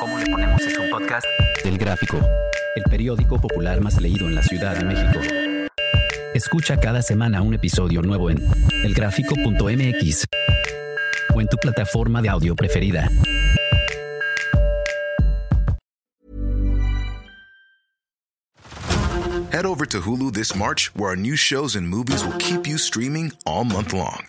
¿Cómo le ponemos es un podcast? Del Gráfico, el periódico popular más leído en la Ciudad de México. Escucha cada semana un episodio nuevo en elgráfico.mx o en tu plataforma de audio preferida. Head over to Hulu this March, where our new shows and movies will keep you streaming all month long.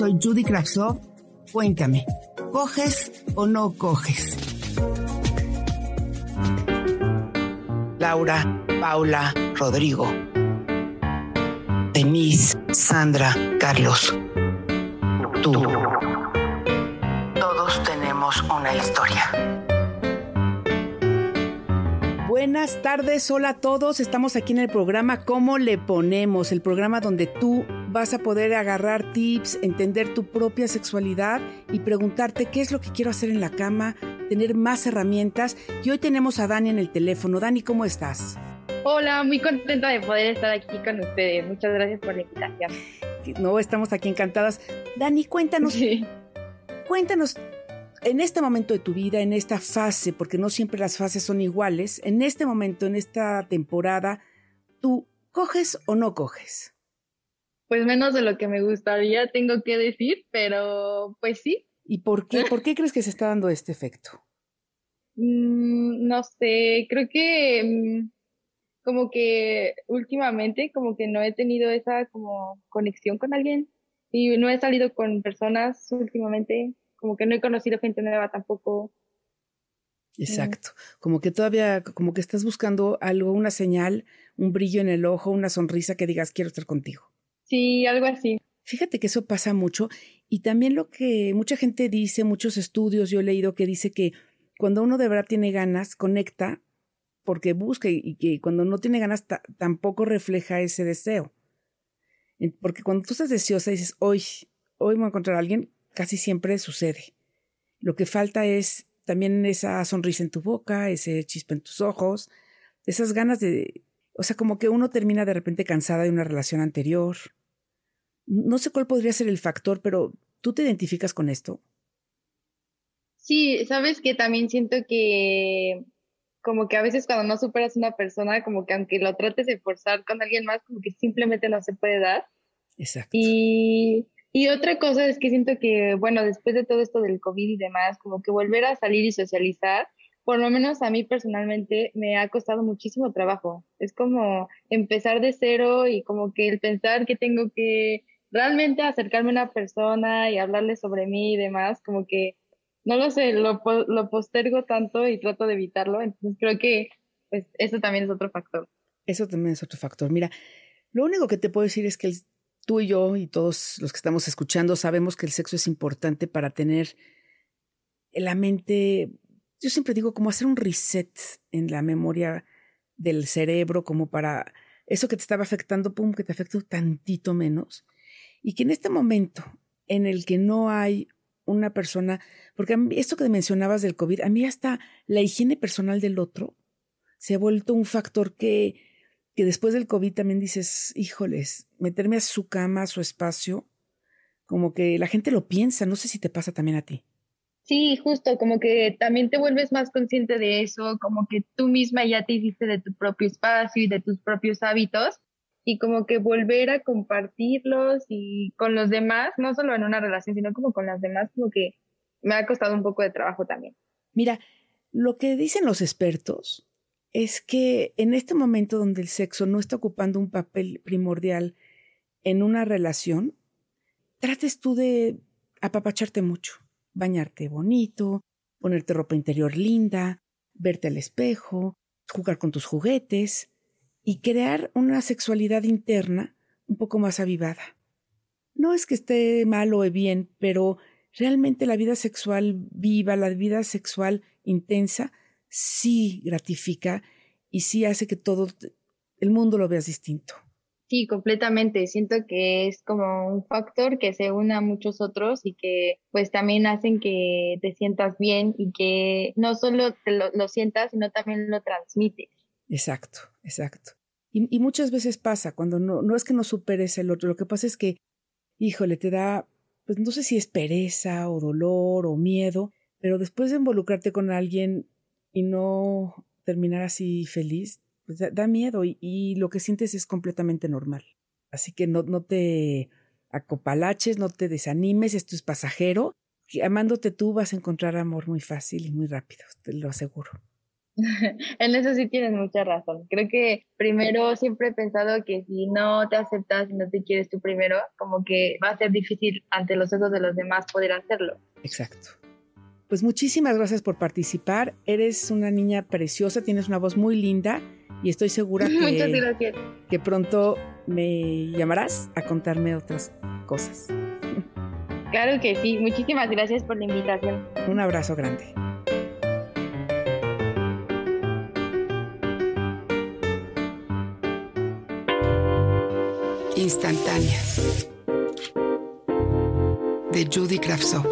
Soy Judy Kravsov. Cuéntame, ¿coges o no coges? Laura, Paula, Rodrigo, Denise, Sandra, Carlos, tú. Todos tenemos una historia. Buenas tardes, hola a todos. Estamos aquí en el programa ¿Cómo le ponemos? El programa donde tú vas a poder agarrar tips, entender tu propia sexualidad y preguntarte qué es lo que quiero hacer en la cama, tener más herramientas. Y hoy tenemos a Dani en el teléfono. Dani, ¿cómo estás? Hola, muy contenta de poder estar aquí con ustedes. Muchas gracias por la invitación. No, estamos aquí encantadas. Dani, cuéntanos. Cuéntanos en este momento de tu vida, en esta fase, porque no siempre las fases son iguales, en este momento, en esta temporada, ¿tú coges o no coges? Pues menos de lo que me gustaría, tengo que decir, pero pues sí. ¿Y por qué? ¿Por qué crees que se está dando este efecto? Mm, no sé, creo que mm, como que últimamente como que no he tenido esa como conexión con alguien y no he salido con personas últimamente como que no he conocido gente nueva tampoco. Exacto, como que todavía, como que estás buscando algo, una señal, un brillo en el ojo, una sonrisa que digas, quiero estar contigo. Sí, algo así. Fíjate que eso pasa mucho y también lo que mucha gente dice, muchos estudios, yo he leído que dice que cuando uno de verdad tiene ganas, conecta porque busca y que cuando no tiene ganas tampoco refleja ese deseo. Porque cuando tú estás deseosa y dices, hoy, hoy voy a encontrar a alguien, casi siempre sucede. Lo que falta es también esa sonrisa en tu boca, ese chispa en tus ojos, esas ganas de, o sea, como que uno termina de repente cansada de una relación anterior. No sé cuál podría ser el factor, pero ¿tú te identificas con esto? Sí, sabes que también siento que como que a veces cuando no superas una persona, como que aunque lo trates de forzar con alguien más, como que simplemente no se puede dar. Exacto. Y y otra cosa es que siento que, bueno, después de todo esto del COVID y demás, como que volver a salir y socializar, por lo menos a mí personalmente me ha costado muchísimo trabajo. Es como empezar de cero y como que el pensar que tengo que realmente acercarme a una persona y hablarle sobre mí y demás, como que, no lo sé, lo, lo postergo tanto y trato de evitarlo. Entonces creo que pues eso también es otro factor. Eso también es otro factor. Mira, lo único que te puedo decir es que el tú y yo y todos los que estamos escuchando sabemos que el sexo es importante para tener la mente, yo siempre digo, como hacer un reset en la memoria del cerebro, como para eso que te estaba afectando, pum, que te afectó tantito menos. Y que en este momento en el que no hay una persona, porque esto que mencionabas del COVID, a mí hasta la higiene personal del otro se ha vuelto un factor que que después del COVID también dices, híjoles, meterme a su cama, a su espacio, como que la gente lo piensa, no sé si te pasa también a ti. Sí, justo, como que también te vuelves más consciente de eso, como que tú misma ya te hiciste de tu propio espacio y de tus propios hábitos, y como que volver a compartirlos y con los demás, no solo en una relación, sino como con las demás, como que me ha costado un poco de trabajo también. Mira, lo que dicen los expertos es que en este momento donde el sexo no está ocupando un papel primordial en una relación, trates tú de apapacharte mucho, bañarte bonito, ponerte ropa interior linda, verte al espejo, jugar con tus juguetes y crear una sexualidad interna un poco más avivada. No es que esté mal o bien, pero realmente la vida sexual viva, la vida sexual intensa, sí gratifica y sí hace que todo el mundo lo veas distinto. Sí, completamente. Siento que es como un factor que se une a muchos otros y que pues también hacen que te sientas bien y que no solo te lo, sientas, sino también lo transmites. Exacto, exacto. Y, muchas veces pasa cuando no, no es que no superes el otro, lo que pasa es que, híjole, te da, pues no sé si es pereza o dolor o miedo, pero después de involucrarte con alguien y no terminar así feliz, pues da, miedo y, lo que sientes es completamente normal. Así que no, no te acopalaches, no te desanimes, esto es pasajero. Amándote tú vas a encontrar amor muy fácil y muy rápido, te lo aseguro. en eso sí tienes mucha razón. Creo que primero siempre he pensado que si no te aceptas y no te quieres tú primero, como que va a ser difícil ante los ojos de los demás poder hacerlo. Exacto. Pues muchísimas gracias por participar. Eres una niña preciosa, tienes una voz muy linda y estoy segura que, que pronto me llamarás a contarme otras cosas. Claro que sí, muchísimas gracias por la invitación. Un abrazo grande. Instantáneas de Judy Kravtsov.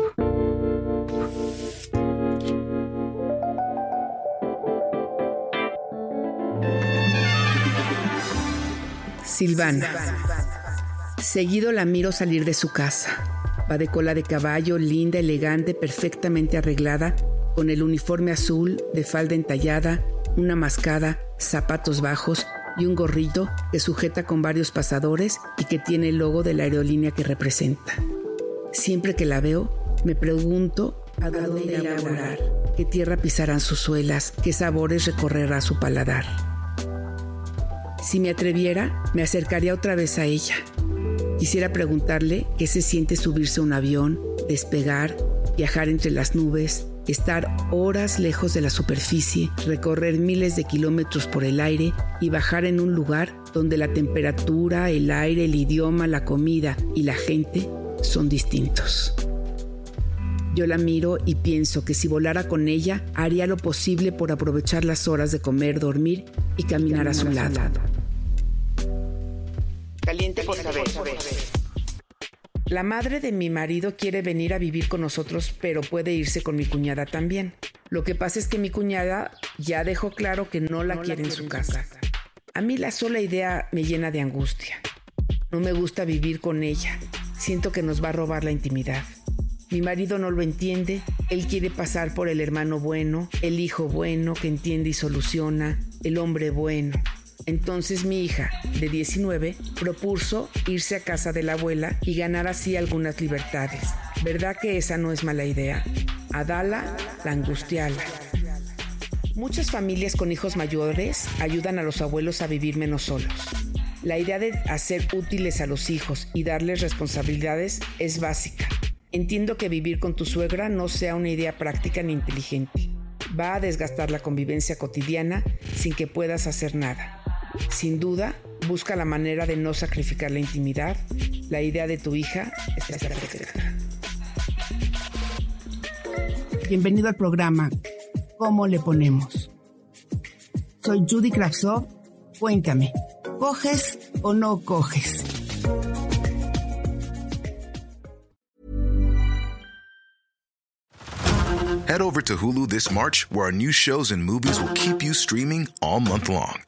Silvana. Seguido la miro salir de su casa. Va de cola de caballo, linda, elegante, perfectamente arreglada, con el uniforme azul, de falda entallada, una mascada, zapatos bajos y un gorrito que sujeta con varios pasadores y que tiene el logo de la aerolínea que representa. Siempre que la veo, me pregunto a dónde irá a volar, qué tierra pisarán sus suelas, qué sabores recorrerá su paladar. Si me atreviera, me acercaría otra vez a ella. Quisiera preguntarle qué se siente subirse a un avión, despegar, viajar entre las nubes, estar horas lejos de la superficie, recorrer miles de kilómetros por el aire y bajar en un lugar donde la temperatura, el aire, el idioma, la comida y la gente son distintos. Yo la miro y pienso que si volara con ella, haría lo posible por aprovechar las horas de comer, dormir y caminar, a su lado. Caliente por saber. La madre de mi marido quiere venir a vivir con nosotros, pero puede irse con mi cuñada también. Lo que pasa es que mi cuñada ya dejó claro que no la quiere en su casa. A mí la sola idea me llena de angustia. No me gusta vivir con ella. Siento que nos va a robar la intimidad. Mi marido no lo entiende, él quiere pasar por el hermano bueno, el hijo bueno que entiende y soluciona, el hombre bueno. Entonces mi hija, de 19, propuso irse a casa de la abuela y ganar así algunas libertades. ¿Verdad que esa no es mala idea? Adala, la angustiala. Muchas familias con hijos mayores ayudan a los abuelos a vivir menos solos. La idea de hacer útiles a los hijos y darles responsabilidades es básica. Entiendo que vivir con tu suegra no sea una idea práctica ni inteligente. Va a desgastar la convivencia cotidiana sin que puedas hacer nada. Sin duda, busca la manera de no sacrificar la intimidad. La idea de tu hija está perfecta. Bienvenido al programa ¿Cómo le ponemos? Soy Judy Kravtsov. Cuéntame, ¿coges o no coges? Head over to Hulu this March, where our new shows and movies will keep you streaming all month long.